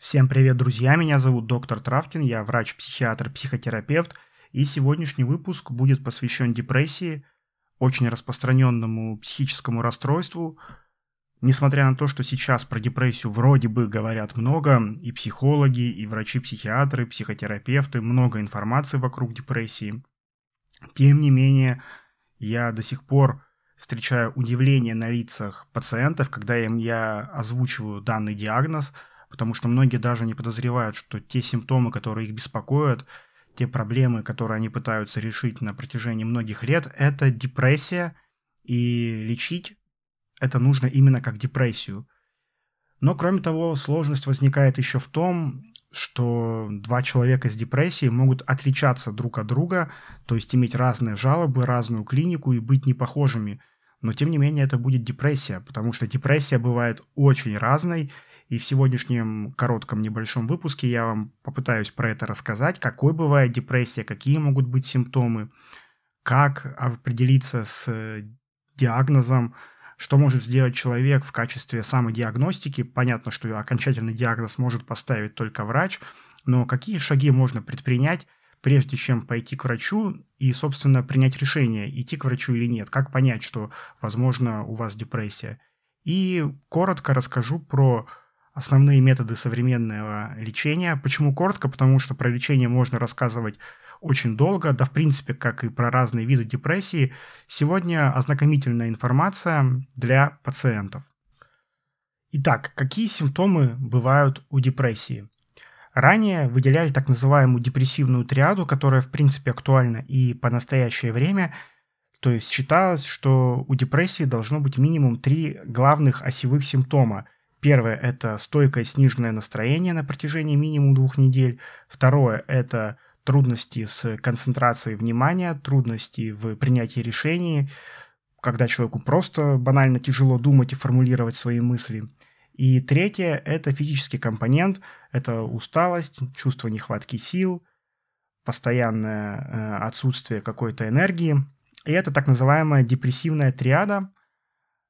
Всем привет, друзья! Меня зовут доктор Травкин, я врач-психиатр, психотерапевт, и сегодняшний выпуск будет посвящен депрессии, очень распространенному психическому расстройству. Несмотря на то, что сейчас про депрессию вроде бы говорят много, и психологи, и врачи-психиатры, психотерапевты, много информации вокруг депрессии, тем не менее, я до сих пор встречаю удивление на лицах пациентов, когда им я озвучиваю данный диагноз, потому что многие даже не подозревают, что те симптомы, которые их беспокоят, те проблемы, которые они пытаются решить на протяжении многих лет, это депрессия, и лечить это нужно именно как депрессию. Но, кроме того, сложность возникает еще в том, что два человека с депрессией могут отличаться друг от друга, то есть иметь разные жалобы, разную клинику и быть непохожими. Но тем не менее это будет депрессия, потому что депрессия бывает очень разной, и в сегодняшнем коротком небольшом выпуске я вам попытаюсь про это рассказать, какой бывает депрессия, какие могут быть симптомы, как определиться с диагнозом, что может сделать человек в качестве самодиагностики. Понятно, что окончательный диагноз может поставить только врач, но какие шаги можно предпринять, прежде чем пойти к врачу и, собственно, принять решение, идти к врачу или нет, как понять, что, возможно, у вас депрессия. И коротко расскажу про основные методы современного лечения. Почему коротко? Потому что про лечение можно рассказывать очень долго, да в принципе, как и про разные виды депрессии. Сегодня ознакомительная информация для пациентов. Итак, какие симптомы бывают у депрессии? Ранее выделяли так называемую депрессивную триаду, которая в принципе актуальна и по настоящее время. То есть считалось, что у депрессии должно быть минимум три главных осевых симптома. Первое – это стойкое сниженное настроение на протяжении минимум двух недель. Второе – это трудности с концентрацией внимания, трудности в принятии решений, когда человеку просто банально тяжело думать и формулировать свои мысли – и третье – это физический компонент, это усталость, чувство нехватки сил, постоянное э, отсутствие какой-то энергии. И это так называемая депрессивная триада.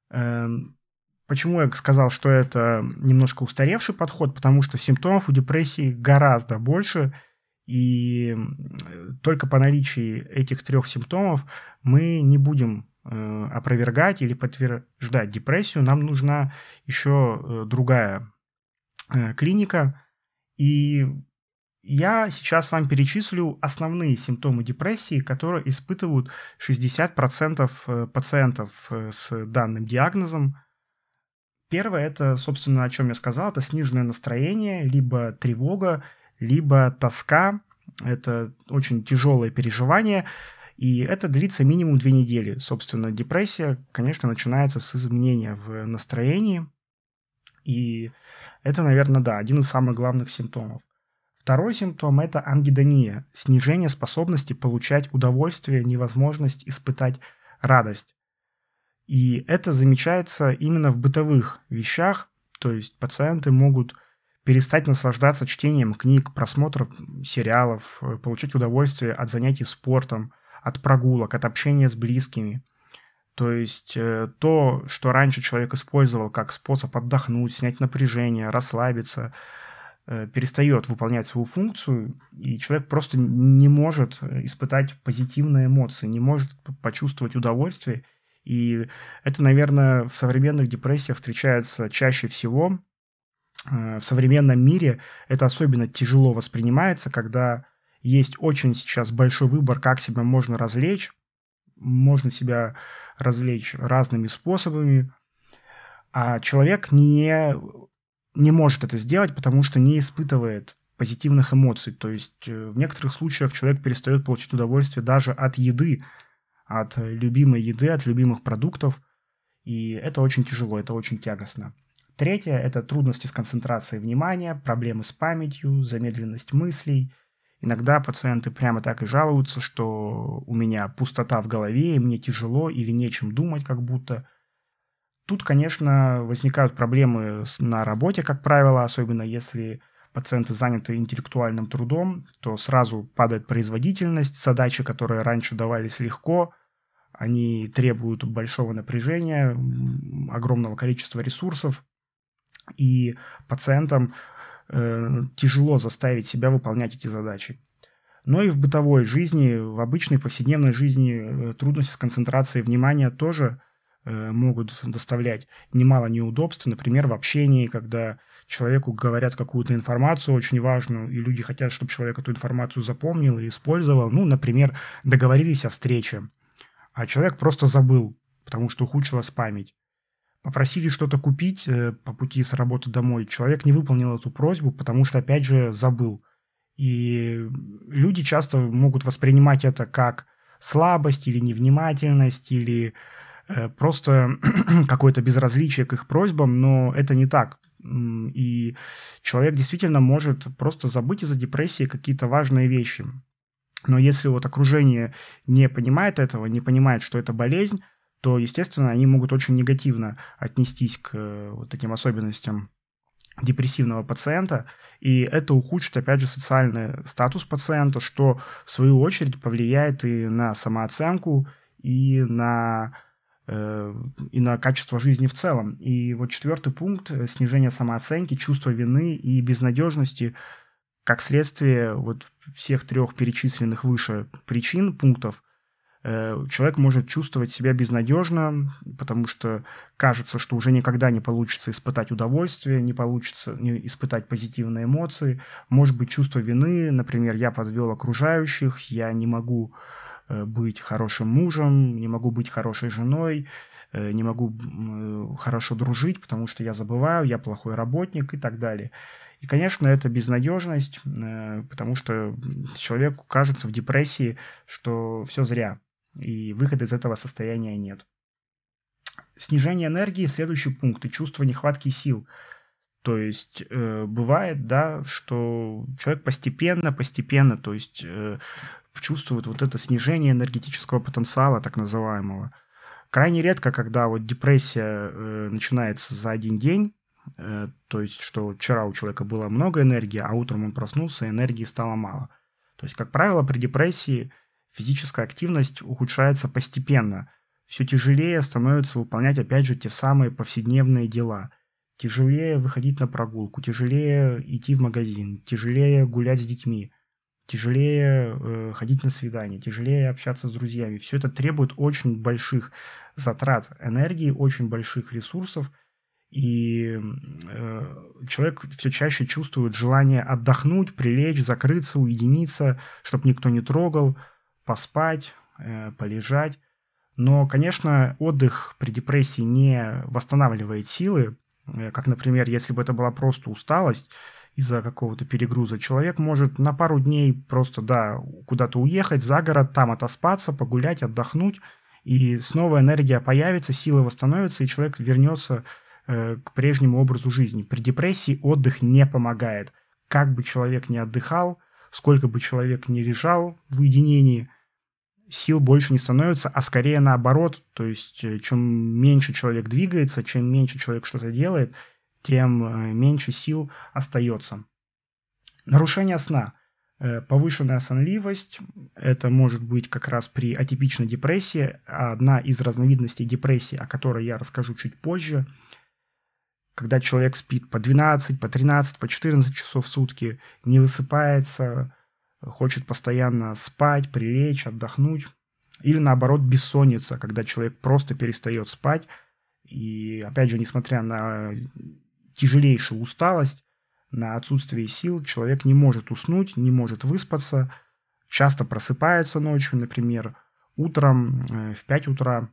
Эм, почему я сказал, что это немножко устаревший подход? Потому что симптомов у депрессии гораздо больше, и только по наличии этих трех симптомов мы не будем Э, опровергать или подтверждать депрессию, нам нужна еще э, другая э, клиника. И я сейчас вам перечислю основные симптомы депрессии, которые испытывают 60% пациентов с данным диагнозом. Первое, это, собственно, о чем я сказал, это сниженное настроение, либо тревога, либо тоска. Это очень тяжелое переживание. И это длится минимум две недели. Собственно, депрессия, конечно, начинается с изменения в настроении. И это, наверное, да, один из самых главных симптомов. Второй симптом – это ангидония, снижение способности получать удовольствие, невозможность испытать радость. И это замечается именно в бытовых вещах, то есть пациенты могут перестать наслаждаться чтением книг, просмотром сериалов, э, получать удовольствие от занятий спортом, от прогулок, от общения с близкими. То есть э, то, что раньше человек использовал как способ отдохнуть, снять напряжение, расслабиться, э, перестает выполнять свою функцию, и человек просто не может э, испытать позитивные эмоции, не может почувствовать удовольствие. И это, наверное, в современных депрессиях встречается чаще всего. В современном мире это особенно тяжело воспринимается, когда есть очень сейчас большой выбор, как себя можно развлечь. Можно себя развлечь разными способами. А человек не, не может это сделать, потому что не испытывает позитивных эмоций. То есть э, в некоторых случаях человек перестает получать удовольствие даже от еды, от любимой еды, от любимых продуктов. И это очень тяжело, это очень тягостно. Третье – это трудности с концентрацией внимания, проблемы с памятью, замедленность мыслей, Иногда пациенты прямо так и жалуются, что у меня пустота в голове, и мне тяжело или нечем думать как будто. Тут, конечно, возникают проблемы на работе, как правило, особенно если пациенты заняты интеллектуальным трудом, то сразу падает производительность, задачи, которые раньше давались легко, они требуют большого напряжения, огромного количества ресурсов, и пациентам э, тяжело заставить себя выполнять эти задачи. Но и в бытовой жизни, в обычной повседневной жизни э, трудности с концентрацией внимания тоже э, могут доставлять немало неудобств. Например, в общении, когда человеку говорят какую-то информацию очень важную, и люди хотят, чтобы человек эту информацию запомнил и использовал. Ну, например, договорились о встрече, а человек просто забыл, потому что ухудшилась память. Попросили что-то купить э, по пути с работы домой. Человек не выполнил эту просьбу, потому что, опять же, забыл. И люди часто могут воспринимать это как слабость или невнимательность, или э, просто какое-то безразличие к их просьбам, но это не так. И человек действительно может просто забыть из-за депрессии какие-то важные вещи. Но если вот окружение не понимает этого, не понимает, что это болезнь, то, естественно, они могут очень негативно отнестись к э, вот таким особенностям депрессивного пациента, и это ухудшит, опять же, социальный статус пациента, что, в свою очередь, повлияет и на самооценку, и на Э, и на качество жизни в целом. И вот четвертый пункт – снижение самооценки, чувство вины и безнадежности как следствие вот всех трех перечисленных выше причин, пунктов, человек может чувствовать себя безнадежно, потому что кажется, что уже никогда не получится испытать удовольствие, не получится не испытать позитивные эмоции, может быть чувство вины, например, я подвел окружающих, я не могу Э, быть хорошим мужем, не могу быть хорошей женой, э, не могу э, хорошо дружить, потому что я забываю, я плохой работник и так далее. И, конечно, это безнадежность, потому что человеку кажется в депрессии, что все зря, и выхода из этого состояния нет. Снижение энергии – следующий пункт, и чувство нехватки сил. То есть э, бывает, да, что человек постепенно, постепенно, то есть э, чувствуют вот это снижение энергетического потенциала, так называемого. Крайне редко, когда вот депрессия э, начинается за один день, э, то есть, что вчера у человека было много энергии, а утром он проснулся, энергии стало мало. То есть, как правило, при депрессии физическая активность ухудшается постепенно. Все тяжелее становится выполнять, опять же, те самые повседневные дела. Тяжелее выходить на прогулку, тяжелее идти в магазин, тяжелее гулять с детьми – тяжелее э, ходить на свидание, тяжелее общаться с друзьями. Все это требует очень больших затрат энергии, очень больших ресурсов, и э, человек все чаще чувствует желание отдохнуть, прилечь, закрыться, уединиться, чтобы никто не трогал, поспать, э, полежать. Но, конечно, отдых при депрессии не восстанавливает силы, э, как, например, если бы это была просто усталость, из-за какого-то перегруза, человек может на пару дней просто, да, куда-то уехать за город, там отоспаться, погулять, отдохнуть, и снова энергия появится, силы восстановятся, и человек вернется э, к прежнему образу жизни. При депрессии отдых не помогает. Как бы человек ни отдыхал, сколько бы человек ни лежал в уединении, сил больше не становится, а скорее наоборот. То есть, э, чем меньше человек двигается, чем меньше человек что-то делает – тем э, меньше сил остается. Нарушение сна. Э, повышенная сонливость, это может быть как раз при атипичной депрессии, одна из разновидностей депрессии, о которой я расскажу чуть позже, когда человек спит по 12, по 13, по 14 часов в сутки, не высыпается, хочет постоянно спать, прилечь, отдохнуть. Или наоборот бессонница, когда человек просто перестает спать, и опять же, несмотря на тяжелейшая усталость, на отсутствие сил человек не может уснуть, не может выспаться, часто просыпается ночью, например, утром э, в 5 утра.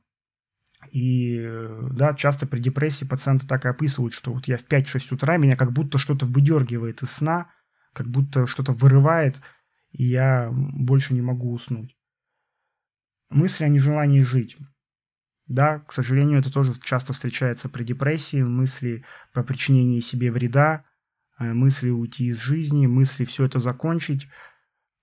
И э, да, часто при депрессии пациенты так и описывают, что вот я в 5-6 утра, меня как будто что-то выдергивает из сна, как будто что-то вырывает, и я больше не могу уснуть. Мысли о нежелании жить. Да, к сожалению, это тоже часто встречается при депрессии, мысли по причинению себе вреда, э, мысли уйти из жизни, мысли все это закончить,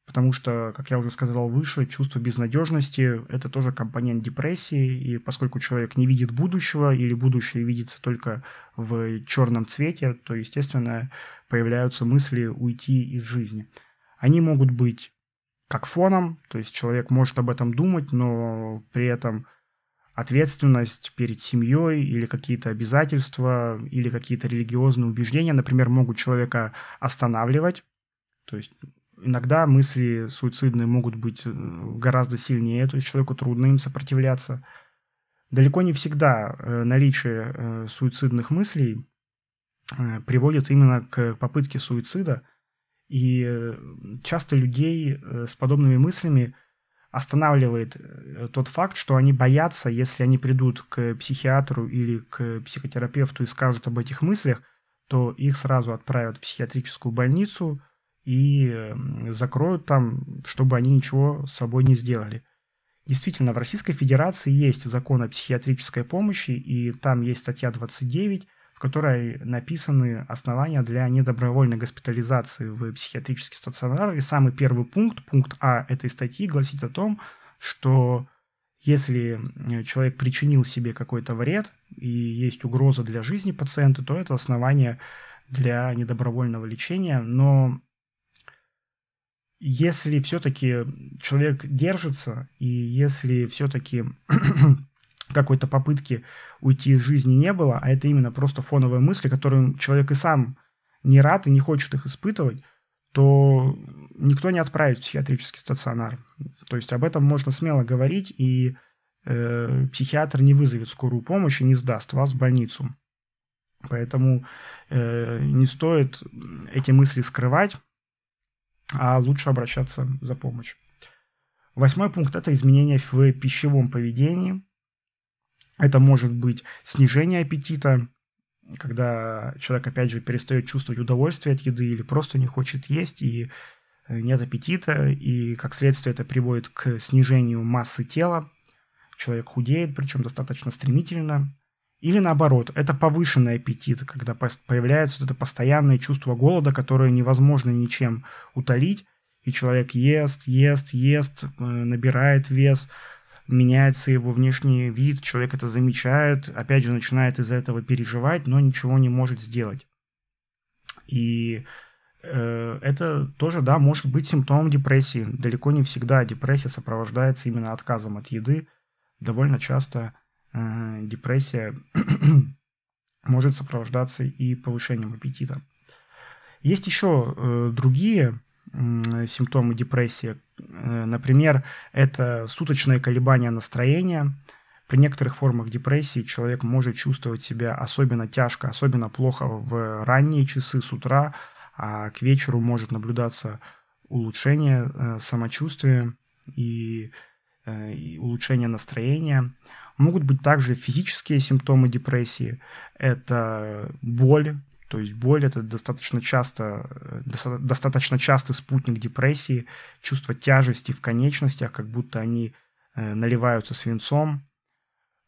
потому что, как я уже сказал выше, чувство безнадежности – это тоже компонент депрессии, и поскольку человек не видит будущего или будущее видится только в черном цвете, то, естественно, появляются мысли уйти из жизни. Они могут быть как фоном, то есть человек может об этом думать, но при этом ответственность перед семьей или какие-то обязательства или какие-то религиозные убеждения, например, могут человека останавливать. То есть иногда мысли суицидные могут быть э, гораздо сильнее, то есть человеку трудно им сопротивляться. Далеко не всегда э, наличие э, суицидных мыслей приводит именно к попытке суицида. И часто людей с подобными мыслями останавливает тот факт, что они боятся, если они придут к психиатру или к психотерапевту и скажут об этих мыслях, то их сразу отправят в психиатрическую больницу – и закроют там, чтобы они ничего с собой не сделали. Действительно, в Российской Федерации есть закон о психиатрической помощи, и там есть статья 29, в которой написаны основания для недобровольной госпитализации в психиатрический стационар. И самый первый пункт, пункт А этой статьи, гласит о том, что если человек причинил себе какой-то вред и есть угроза для жизни пациента, то это основание для недобровольного лечения, но если все-таки человек держится, и если все-таки какой-то попытки уйти из жизни не было, а это именно просто фоновые мысли, которые человек и сам не рад и не хочет их испытывать, то никто не отправит в психиатрический стационар. То есть об этом можно смело говорить, и э, психиатр не вызовет скорую помощь и не сдаст вас в больницу. Поэтому э, не стоит эти мысли скрывать, а лучше обращаться за помощью. Восьмой пункт – это изменения в пищевом поведении. Это может быть снижение аппетита, когда человек, опять же, перестает чувствовать удовольствие от еды или просто не хочет есть, и э, нет аппетита, и как следствие это приводит к снижению массы тела. Человек худеет, причем достаточно стремительно. Или наоборот, это повышенный аппетит, когда появляется вот это постоянное чувство голода, которое невозможно ничем утолить, и человек ест, ест, ест, э, набирает вес, меняется его внешний вид, человек это замечает, опять же начинает из-за этого переживать, но ничего не может сделать. И э, это тоже, да, может быть симптомом депрессии. Далеко не всегда депрессия сопровождается именно отказом от еды. Довольно часто депрессия может сопровождаться и повышением аппетита. Есть еще э, другие симптомы депрессии. Э, например, это суточное колебание настроения. При некоторых формах депрессии человек может чувствовать себя особенно тяжко, особенно плохо в ранние часы с утра, а к вечеру может наблюдаться улучшение самочувствия и, и улучшение настроения. Могут быть также физические симптомы депрессии. Это боль, то есть боль это достаточно часто, достаточно частый спутник депрессии, чувство тяжести в конечностях, как будто они э, наливаются свинцом,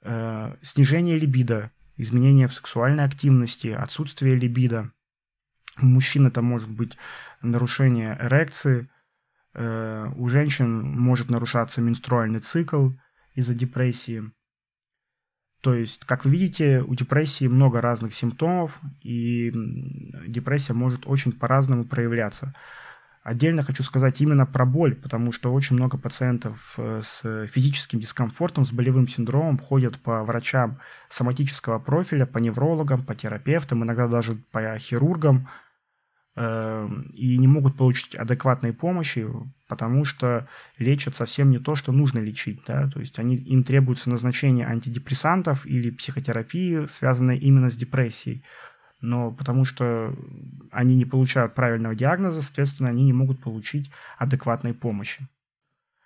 э, снижение либидо, изменение в сексуальной активности, отсутствие либидо. У мужчин это может быть нарушение эрекции, э, у женщин может нарушаться менструальный цикл из-за депрессии. То есть, как вы видите, у депрессии много разных симптомов, и депрессия может очень по-разному проявляться. Отдельно хочу сказать именно про боль, потому что очень много пациентов э, с физическим дискомфортом, с болевым синдромом ходят по врачам соматического профиля, по неврологам, по терапевтам, иногда даже по хирургам, Эм, и не могут получить адекватной помощи, потому что лечат совсем не то, что нужно лечить. Да? То есть они, им требуется назначение антидепрессантов или психотерапии, связанной именно с депрессией. Но потому что они не получают правильного диагноза, соответственно, они не могут получить адекватной помощи.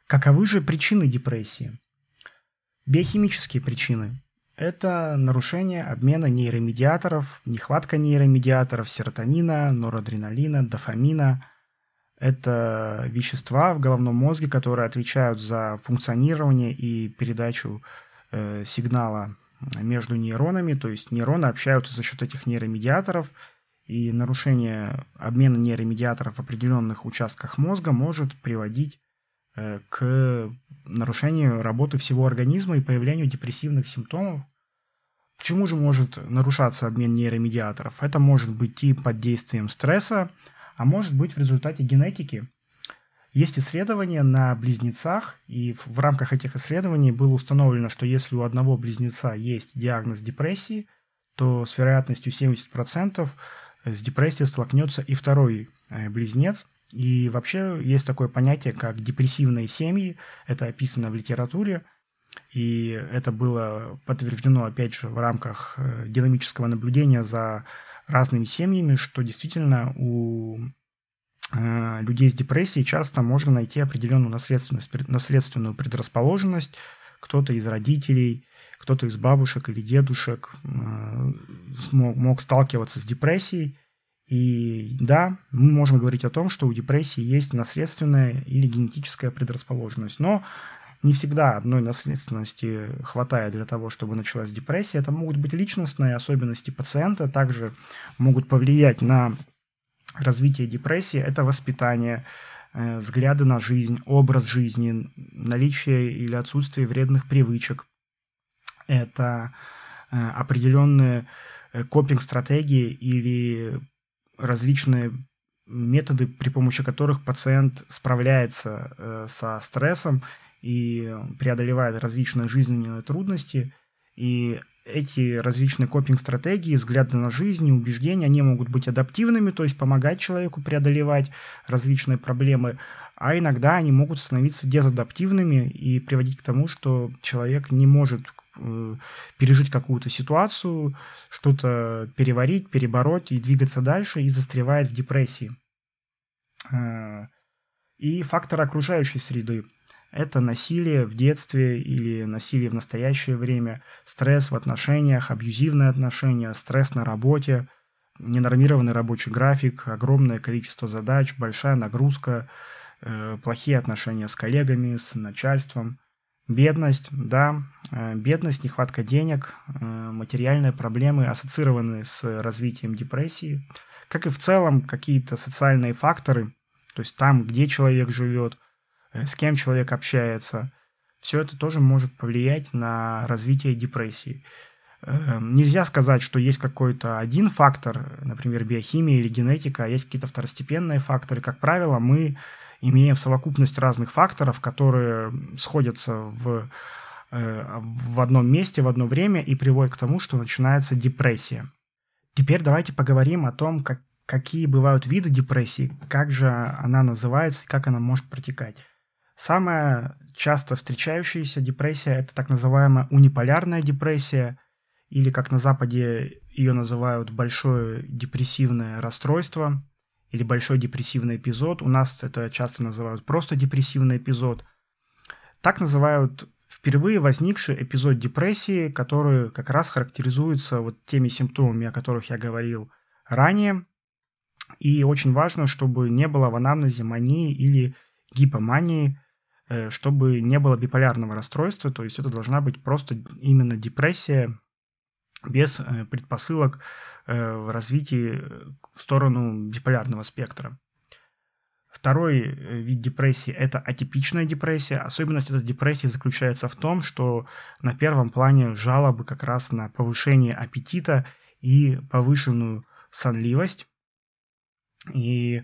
Каковы же причины депрессии? Биохимические причины это нарушение обмена нейромедиаторов, нехватка нейромедиаторов серотонина, норадреналина, дофамина. Это вещества в головном мозге, которые отвечают за функционирование и передачу э, сигнала между нейронами. То есть нейроны общаются за счет этих нейромедиаторов, и нарушение обмена нейромедиаторов в определенных участках мозга может приводить э, к нарушению работы всего организма и появлению депрессивных симптомов, к чему же может нарушаться обмен нейромедиаторов? Это может быть и под действием стресса, а может быть в результате генетики. Есть исследования на близнецах, и в рамках этих исследований было установлено, что если у одного близнеца есть диагноз депрессии, то с вероятностью 70% с депрессией столкнется и второй э, близнец. И вообще есть такое понятие, как депрессивные семьи. Это описано в литературе. И это было подтверждено, опять же, в рамках э, динамического наблюдения за разными семьями, что действительно у э, людей с депрессией часто можно найти определенную наследственность, наследственную предрасположенность. Кто-то из родителей, кто-то из бабушек или дедушек э, смог, мог сталкиваться с депрессией. И да, мы можем говорить о том, что у депрессии есть наследственная или генетическая предрасположенность. Но не всегда одной наследственности хватает для того, чтобы началась депрессия. Это могут быть личностные особенности пациента, также могут повлиять на развитие депрессии. Это воспитание, э, взгляды на жизнь, образ жизни, наличие или отсутствие вредных привычек. Это э, определенные э, копинг-стратегии или различные методы, при помощи которых пациент справляется со стрессом и преодолевает различные жизненные трудности. И эти различные копинг-стратегии, взгляды на жизнь, убеждения, они могут быть адаптивными, то есть помогать человеку преодолевать различные проблемы, а иногда они могут становиться дезадаптивными и приводить к тому, что человек не может э, пережить какую-то ситуацию, что-то переварить, перебороть и двигаться дальше, и застревает в депрессии. Э, и фактор окружающей среды это насилие в детстве или насилие в настоящее время, стресс в отношениях, абьюзивные отношения, стресс на работе, ненормированный рабочий график, огромное количество задач, большая нагрузка, э, плохие отношения с коллегами, с начальством, бедность, да, э, бедность, нехватка денег, э, материальные проблемы, ассоциированные с развитием депрессии, как и в целом какие-то социальные факторы, то есть там, где человек живет – с кем человек общается. Все это тоже может повлиять на развитие депрессии. Эм, нельзя сказать, что есть какой-то один фактор, например, биохимия или генетика, а есть какие-то второстепенные факторы. Как правило, мы имеем совокупность разных факторов, которые сходятся в, э, в одном месте, в одно время и приводят к тому, что начинается депрессия. Теперь давайте поговорим о том, как, какие бывают виды депрессии, как же она называется и как она может протекать. Самая часто встречающаяся депрессия – это так называемая униполярная депрессия, или, как на Западе ее называют, большое депрессивное расстройство или большой депрессивный эпизод. У нас это часто называют просто депрессивный эпизод. Так называют впервые возникший эпизод депрессии, который как раз характеризуется вот теми симптомами, о которых я говорил ранее. И очень важно, чтобы не было в анамнезе мании или гипомании – чтобы не было биполярного расстройства, то есть это должна быть просто именно депрессия без э, предпосылок э, в развитии в сторону биполярного спектра. Второй вид депрессии – это атипичная депрессия. Особенность этой депрессии заключается в том, что на первом плане жалобы как раз на повышение аппетита и повышенную сонливость. И Э,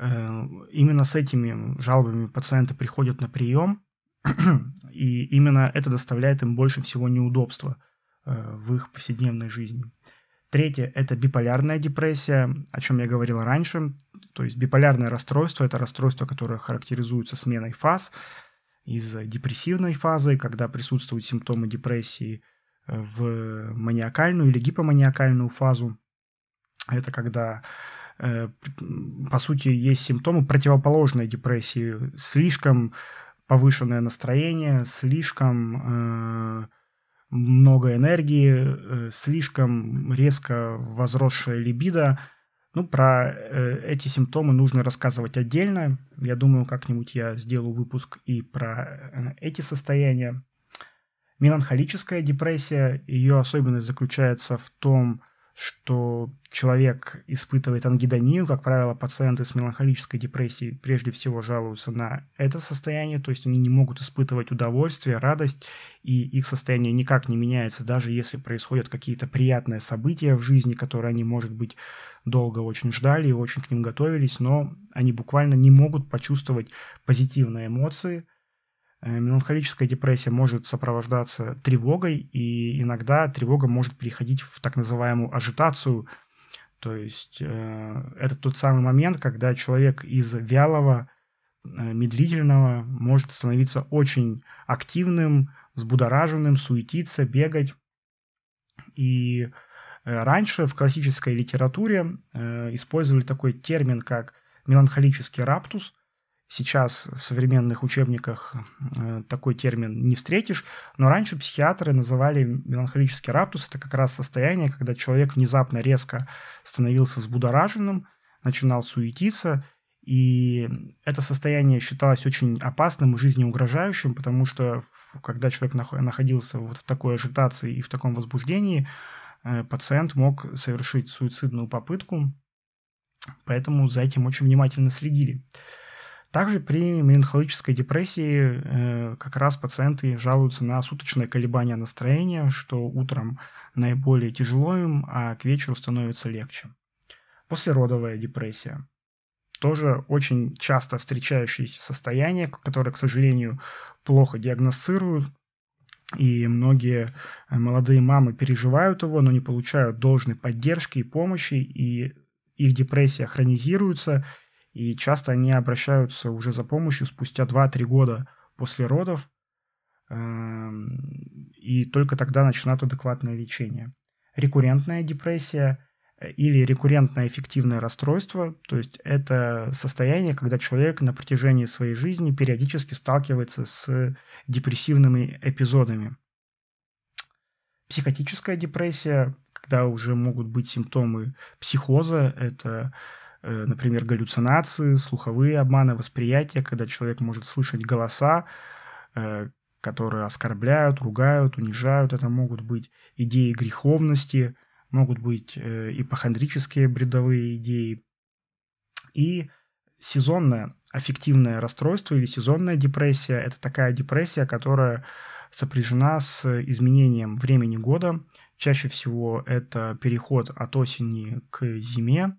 именно с этими жалобами пациенты приходят на прием, и именно это доставляет им больше всего неудобства э, в их повседневной жизни. Третье – это биполярная депрессия, о чем я говорил раньше. То есть биполярное расстройство – это расстройство, которое характеризуется сменой фаз из депрессивной фазы, когда присутствуют симптомы депрессии, э, в маниакальную или гипоманиакальную фазу. Это когда Э, по сути, есть симптомы противоположной депрессии. Слишком повышенное настроение, слишком э, много энергии, э, слишком резко возросшая либидо. Ну, про э, эти симптомы нужно рассказывать отдельно. Я думаю, как-нибудь я сделаю выпуск и про э, эти состояния. Меланхолическая депрессия, ее особенность заключается в том, что человек испытывает ангидонию, как правило, пациенты с меланхолической депрессией прежде всего жалуются на это состояние, то есть они не могут испытывать удовольствие, радость, и их состояние никак не меняется, даже если происходят какие-то приятные события в жизни, которые они, может быть, долго очень ждали и очень к ним готовились, но они буквально не могут почувствовать позитивные эмоции – меланхолическая депрессия может сопровождаться тревогой, и иногда тревога может переходить в так называемую ажитацию. То есть э, это тот самый момент, когда человек из вялого, э, медлительного может становиться очень активным, взбудораженным, суетиться, бегать. И раньше в классической литературе использовали такой термин, как меланхолический раптус, Сейчас в современных учебниках э, такой термин не встретишь, но раньше психиатры называли меланхолический раптус. Это как раз состояние, когда человек внезапно резко становился взбудораженным, начинал суетиться, и это состояние считалось очень опасным и жизнеугрожающим, потому что когда человек находился вот в такой ажитации и в таком возбуждении, э, пациент мог совершить суицидную попытку, поэтому за этим очень внимательно следили. Также при меланхолической депрессии э, как раз пациенты жалуются на суточное колебание настроения, что утром наиболее тяжело им, а к вечеру становится легче. Послеродовая депрессия. Тоже очень часто встречающееся состояние, которое, к сожалению, плохо диагностируют, и многие э, молодые мамы переживают его, но не получают должной поддержки и помощи, и их депрессия хронизируется, и часто они обращаются уже за помощью спустя 2-3 года после родов, эм, и только тогда начинают адекватное лечение. Рекуррентная депрессия э, или рекуррентное эффективное расстройство, то есть это состояние, когда человек на протяжении своей жизни периодически сталкивается с депрессивными эпизодами. Психотическая депрессия, когда уже могут быть симптомы психоза, это например, галлюцинации, слуховые обманы, восприятия, когда человек может слышать голоса, э, которые оскорбляют, ругают, унижают. Это могут быть идеи греховности, могут быть э, ипохондрические бредовые идеи. И сезонное аффективное расстройство или сезонная депрессия – это такая депрессия, которая сопряжена с изменением времени года. Чаще всего это переход от осени к зиме,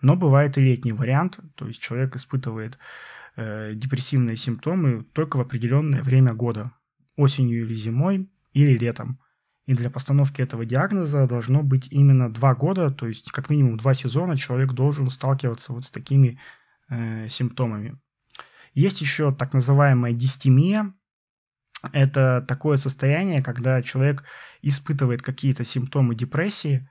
но бывает и летний вариант, то есть человек испытывает э, депрессивные симптомы только в определенное время года, осенью или зимой, или летом. И для постановки этого диагноза должно быть именно два года, то есть как минимум два сезона человек должен сталкиваться вот с такими э, симптомами. Есть еще так называемая дистемия. Это такое состояние, когда человек испытывает какие-то симптомы депрессии,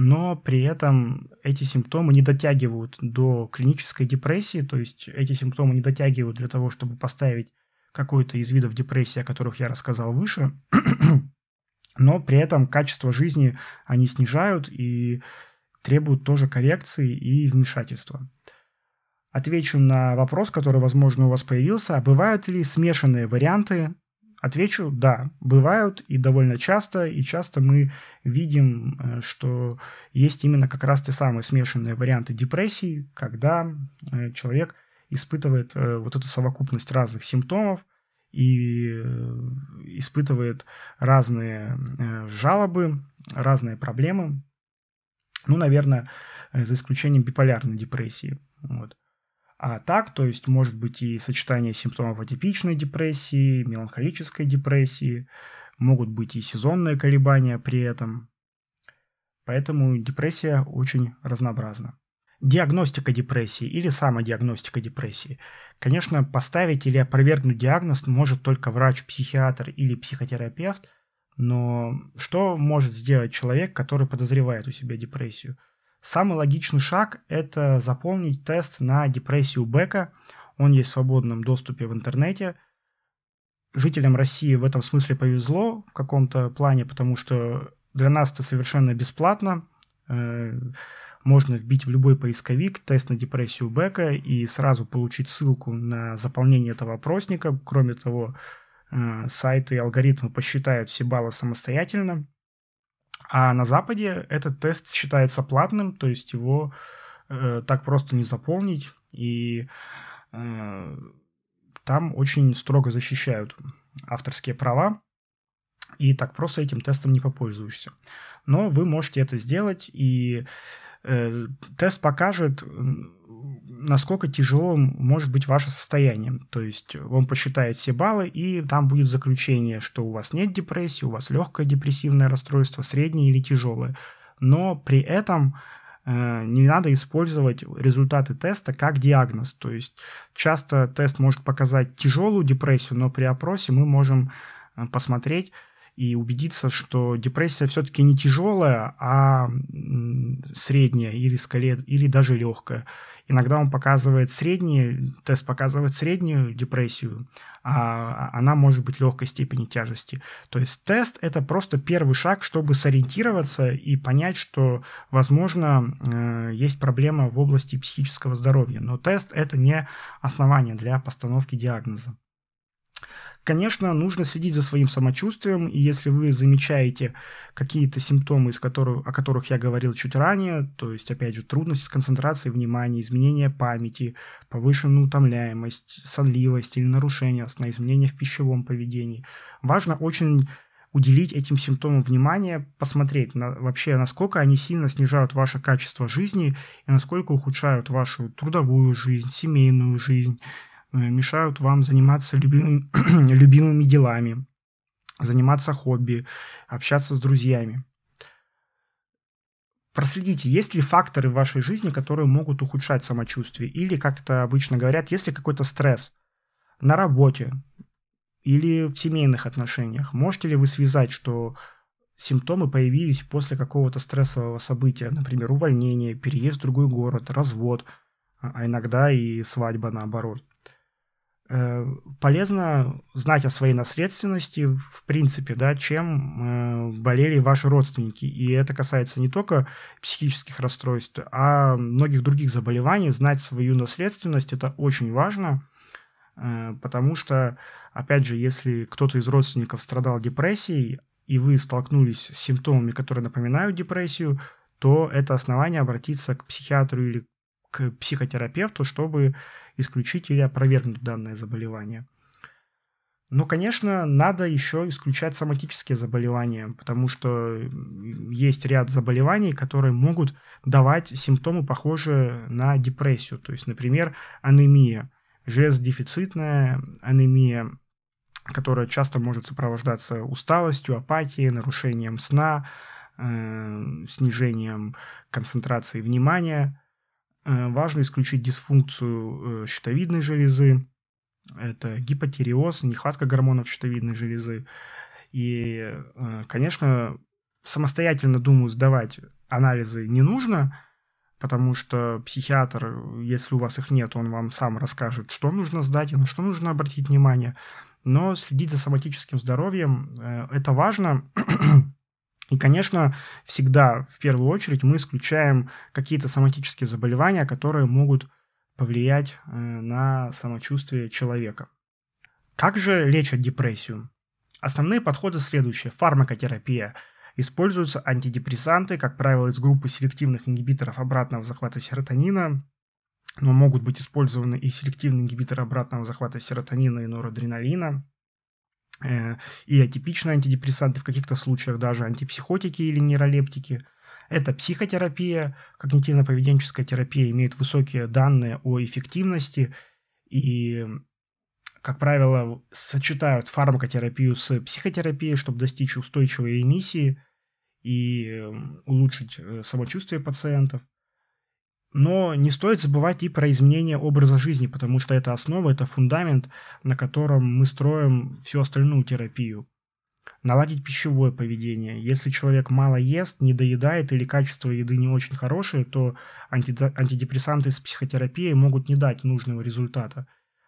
но при этом эти симптомы не дотягивают до клинической депрессии, то есть эти симптомы не дотягивают для того, чтобы поставить какой-то из видов депрессии, о которых я рассказал выше, но при этом качество жизни они снижают и требуют тоже коррекции и вмешательства. Отвечу на вопрос, который, возможно, у вас появился. А бывают ли смешанные варианты Отвечу, да, бывают и довольно часто, и часто мы видим, э, что есть именно как раз те самые смешанные варианты депрессии, когда э, человек испытывает э, вот эту совокупность разных симптомов и испытывает разные жалобы, разные проблемы. Ну, наверное, за исключением биполярной депрессии. Вот. А так, то есть может быть и сочетание симптомов атипичной депрессии, меланхолической депрессии, могут быть и сезонные колебания при этом. Поэтому депрессия очень разнообразна. Диагностика депрессии или самодиагностика депрессии. Конечно, поставить или опровергнуть диагноз может только врач-психиатр или психотерапевт, но что может сделать человек, который подозревает у себя депрессию? Самый логичный шаг – это заполнить тест на депрессию Бека. Он есть в свободном доступе в интернете. Жителям России в этом смысле повезло в каком-то плане, потому что для нас это совершенно бесплатно. Э, можно вбить в любой поисковик тест на депрессию Бека и сразу получить ссылку на заполнение этого опросника. Кроме того, э, сайты и алгоритмы посчитают все баллы самостоятельно. А на Западе этот тест считается платным, то есть его э, так просто не заполнить, и э, там очень строго защищают авторские права, и так просто этим тестом не попользуешься. Но вы можете это сделать, и э, тест покажет, насколько тяжело может быть ваше состояние. То есть он посчитает все баллы, и там будет заключение, что у вас нет депрессии, у вас легкое депрессивное расстройство, среднее или тяжелое. Но при этом э, не надо использовать результаты теста как диагноз. То есть часто тест может показать тяжелую депрессию, но при опросе мы можем э, посмотреть, и убедиться, что депрессия все-таки не тяжелая, а средняя или скорее, или даже легкая. Иногда он показывает средний, тест показывает среднюю депрессию, а она может быть легкой степени тяжести. То есть тест это просто первый шаг, чтобы сориентироваться и понять, что, возможно, э, есть проблема в области психического здоровья. Но тест это не основание для постановки диагноза. Конечно, нужно следить за своим самочувствием, и если вы замечаете какие-то симптомы, из которых, о которых я говорил чуть ранее, то есть, опять же, трудности с концентрацией внимания, изменение памяти, повышенная утомляемость, сонливость или нарушение сна, изменения в пищевом поведении, важно очень уделить этим симптомам внимание, посмотреть на, вообще, насколько они сильно снижают ваше качество жизни и насколько ухудшают вашу трудовую жизнь, семейную жизнь, мешают вам заниматься любимыми, любимыми делами, заниматься хобби, общаться с друзьями. Проследите, есть ли факторы в вашей жизни, которые могут ухудшать самочувствие, или, как это обычно говорят, есть ли какой-то стресс на работе или в семейных отношениях. Можете ли вы связать, что симптомы появились после какого-то стрессового события, например, увольнение, переезд в другой город, развод, а иногда и свадьба наоборот. Э, полезно знать о своей наследственности, в принципе, да, чем э, болели ваши родственники. И это касается не только психических расстройств, а многих других заболеваний. Знать свою наследственность – это очень важно, э, потому что, опять же, если кто-то из родственников страдал депрессией, и вы столкнулись с симптомами, которые напоминают депрессию, то это основание обратиться к психиатру или к психотерапевту, чтобы исключить или опровергнуть данное заболевание. Но, конечно, надо еще исключать соматические заболевания, потому что есть ряд заболеваний, которые могут давать симптомы, похожие на депрессию. То есть, например, анемия, железодефицитная анемия, которая часто может сопровождаться усталостью, апатией, нарушением сна, э, снижением концентрации внимания. Э, важно исключить дисфункцию э, щитовидной железы. Это гипотиреоз, нехватка гормонов щитовидной железы. И, э, конечно, самостоятельно, думаю, сдавать анализы не нужно, потому что психиатр, если у вас их нет, он вам сам расскажет, что нужно сдать и на что нужно обратить внимание. Но следить за соматическим здоровьем – это важно, и, конечно, всегда в первую очередь мы исключаем какие-то соматические заболевания, которые могут повлиять э, на самочувствие человека. Как же лечат депрессию? Основные подходы следующие. Фармакотерапия. Используются антидепрессанты, как правило, из группы селективных ингибиторов обратного захвата серотонина, но могут быть использованы и селективные ингибиторы обратного захвата серотонина и норадреналина. Э, и атипичные антидепрессанты, в каких-то случаях даже антипсихотики или нейролептики. Это психотерапия, когнитивно-поведенческая терапия имеет высокие данные о эффективности и, как правило, сочетают фармакотерапию с психотерапией, чтобы достичь устойчивой эмиссии и эм, улучшить э, самочувствие пациентов – но не стоит забывать и про изменение образа жизни, потому что это основа, это фундамент, на котором мы строим всю остальную терапию. Наладить пищевое поведение. Если человек мало ест, не доедает или качество еды не очень хорошее, то антидепрессанты с психотерапией могут не дать нужного результата.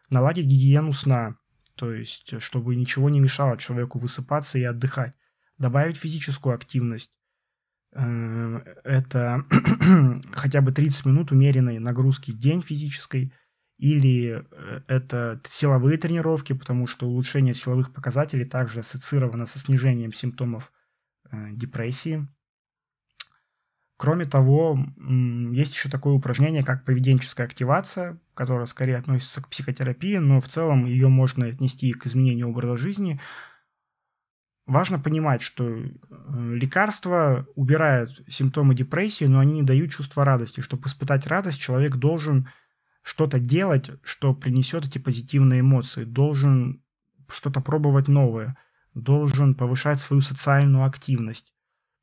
Наладить гигиену сна, то есть чтобы ничего не мешало человеку высыпаться и отдыхать. Добавить физическую активность это хотя бы 30 минут умеренной нагрузки день физической, или э, это силовые тренировки, потому что улучшение силовых показателей также ассоциировано со снижением симптомов э, депрессии. Кроме того, есть еще такое упражнение, как поведенческая активация, которая скорее относится к психотерапии, но в целом ее можно отнести к изменению образа жизни. Важно понимать, что э, лекарства убирают симптомы депрессии, но они не дают чувства радости. Чтобы испытать радость, человек должен что-то делать, что принесет эти позитивные эмоции, должен что-то пробовать новое, должен повышать свою социальную активность.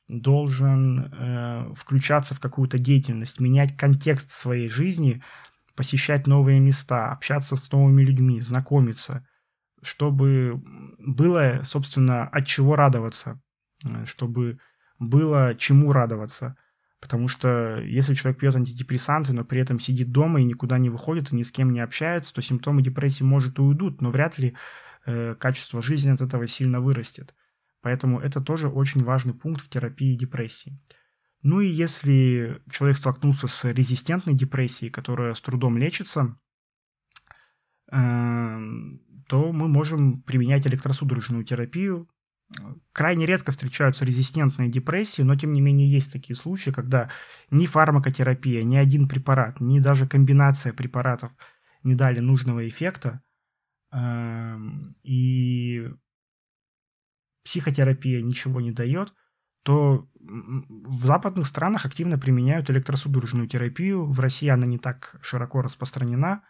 Должен э, включаться в какую-то деятельность, менять контекст своей жизни, посещать новые места, общаться с новыми людьми, знакомиться, чтобы было, собственно, от чего радоваться, э, чтобы было чему радоваться. Потому что если человек пьет антидепрессанты, но при этом сидит дома и никуда не выходит, и ни с кем не общается, то симптомы депрессии, может, и уйдут, но вряд ли э, качество жизни от этого сильно вырастет. Поэтому это тоже очень важный пункт в терапии депрессии. Ну и если человек столкнулся с резистентной депрессией, которая с трудом лечится, эм, то мы можем применять электросудорожную терапию. Крайне редко встречаются резистентные депрессии, но тем не менее есть такие случаи, когда ни фармакотерапия, ни один препарат, ни даже комбинация препаратов не дали нужного эффекта. Эм, и психотерапия ничего не дает, то в западных странах активно применяют электросудорожную терапию. В России она не так широко распространена,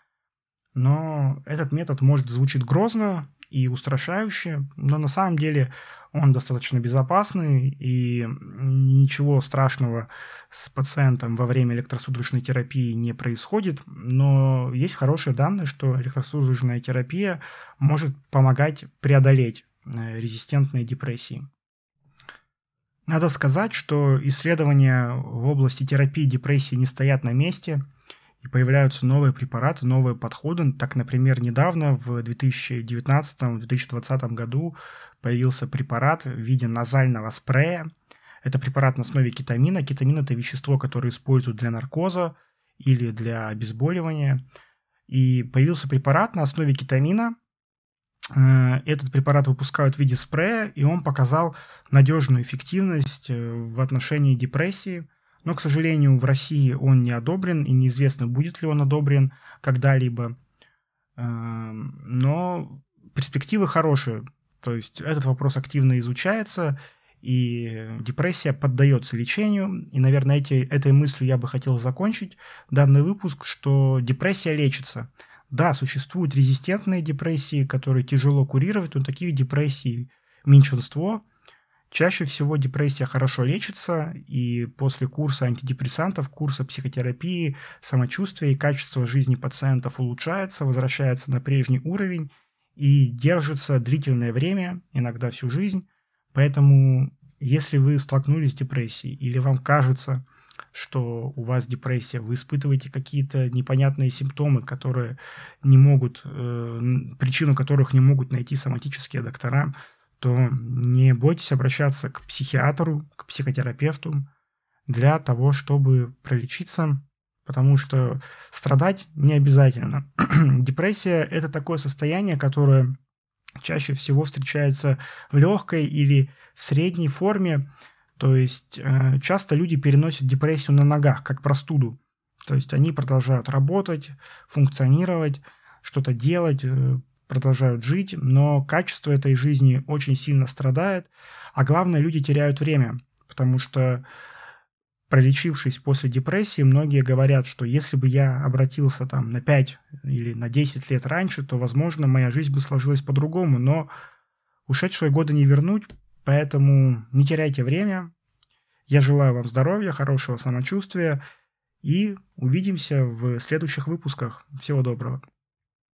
но этот метод может звучит грозно и устрашающе, но на самом деле он достаточно безопасный, и ничего страшного с пациентом во время электросудорожной терапии не происходит, но есть хорошие данные, что электросудорожная терапия может помогать преодолеть Э, резистентной депрессии. Надо сказать, что исследования в области терапии депрессии не стоят на месте, и появляются новые препараты, новые подходы. Так, например, недавно, в 2019-2020 году, появился препарат в виде назального спрея. Это препарат на основе кетамина. Кетамин – это вещество, которое используют для наркоза или для обезболивания. И появился препарат на основе кетамина, Э, этот препарат выпускают в виде спрея, и он показал надежную эффективность э, в отношении депрессии. Но, к сожалению, в России он не одобрен, и неизвестно, будет ли он одобрен когда-либо. Эм, но перспективы хорошие. То есть этот вопрос активно изучается, и депрессия поддается лечению. И, наверное, эти, этой мыслью я бы хотел закончить данный выпуск, что депрессия лечится – да, существуют резистентные депрессии, которые тяжело курировать, но таких депрессий меньшинство. Чаще всего депрессия хорошо лечится, и после курса антидепрессантов, курса психотерапии, самочувствие и качество жизни пациентов улучшается, возвращается на прежний уровень и держится длительное время, иногда всю жизнь. Поэтому, если вы столкнулись с депрессией или вам кажется, что у вас депрессия, вы испытываете какие-то непонятные симптомы, которые не могут, э, причину которых не могут найти соматические доктора, то не бойтесь обращаться к психиатру, к психотерапевту для того, чтобы пролечиться, потому что страдать не обязательно. Депрессия – это такое состояние, которое чаще всего встречается в легкой или в средней форме, то есть э, часто люди переносят депрессию на ногах, как простуду. То есть они продолжают работать, функционировать, что-то делать, э, продолжают жить, но качество этой жизни очень сильно страдает, а главное, люди теряют время, потому что пролечившись после депрессии, многие говорят, что если бы я обратился там на 5 или на 10 лет раньше, то, возможно, моя жизнь бы сложилась по-другому, но ушедшие годы не вернуть, Поэтому не теряйте время. Я желаю вам здоровья, хорошего самочувствия и увидимся в следующих выпусках. Всего доброго.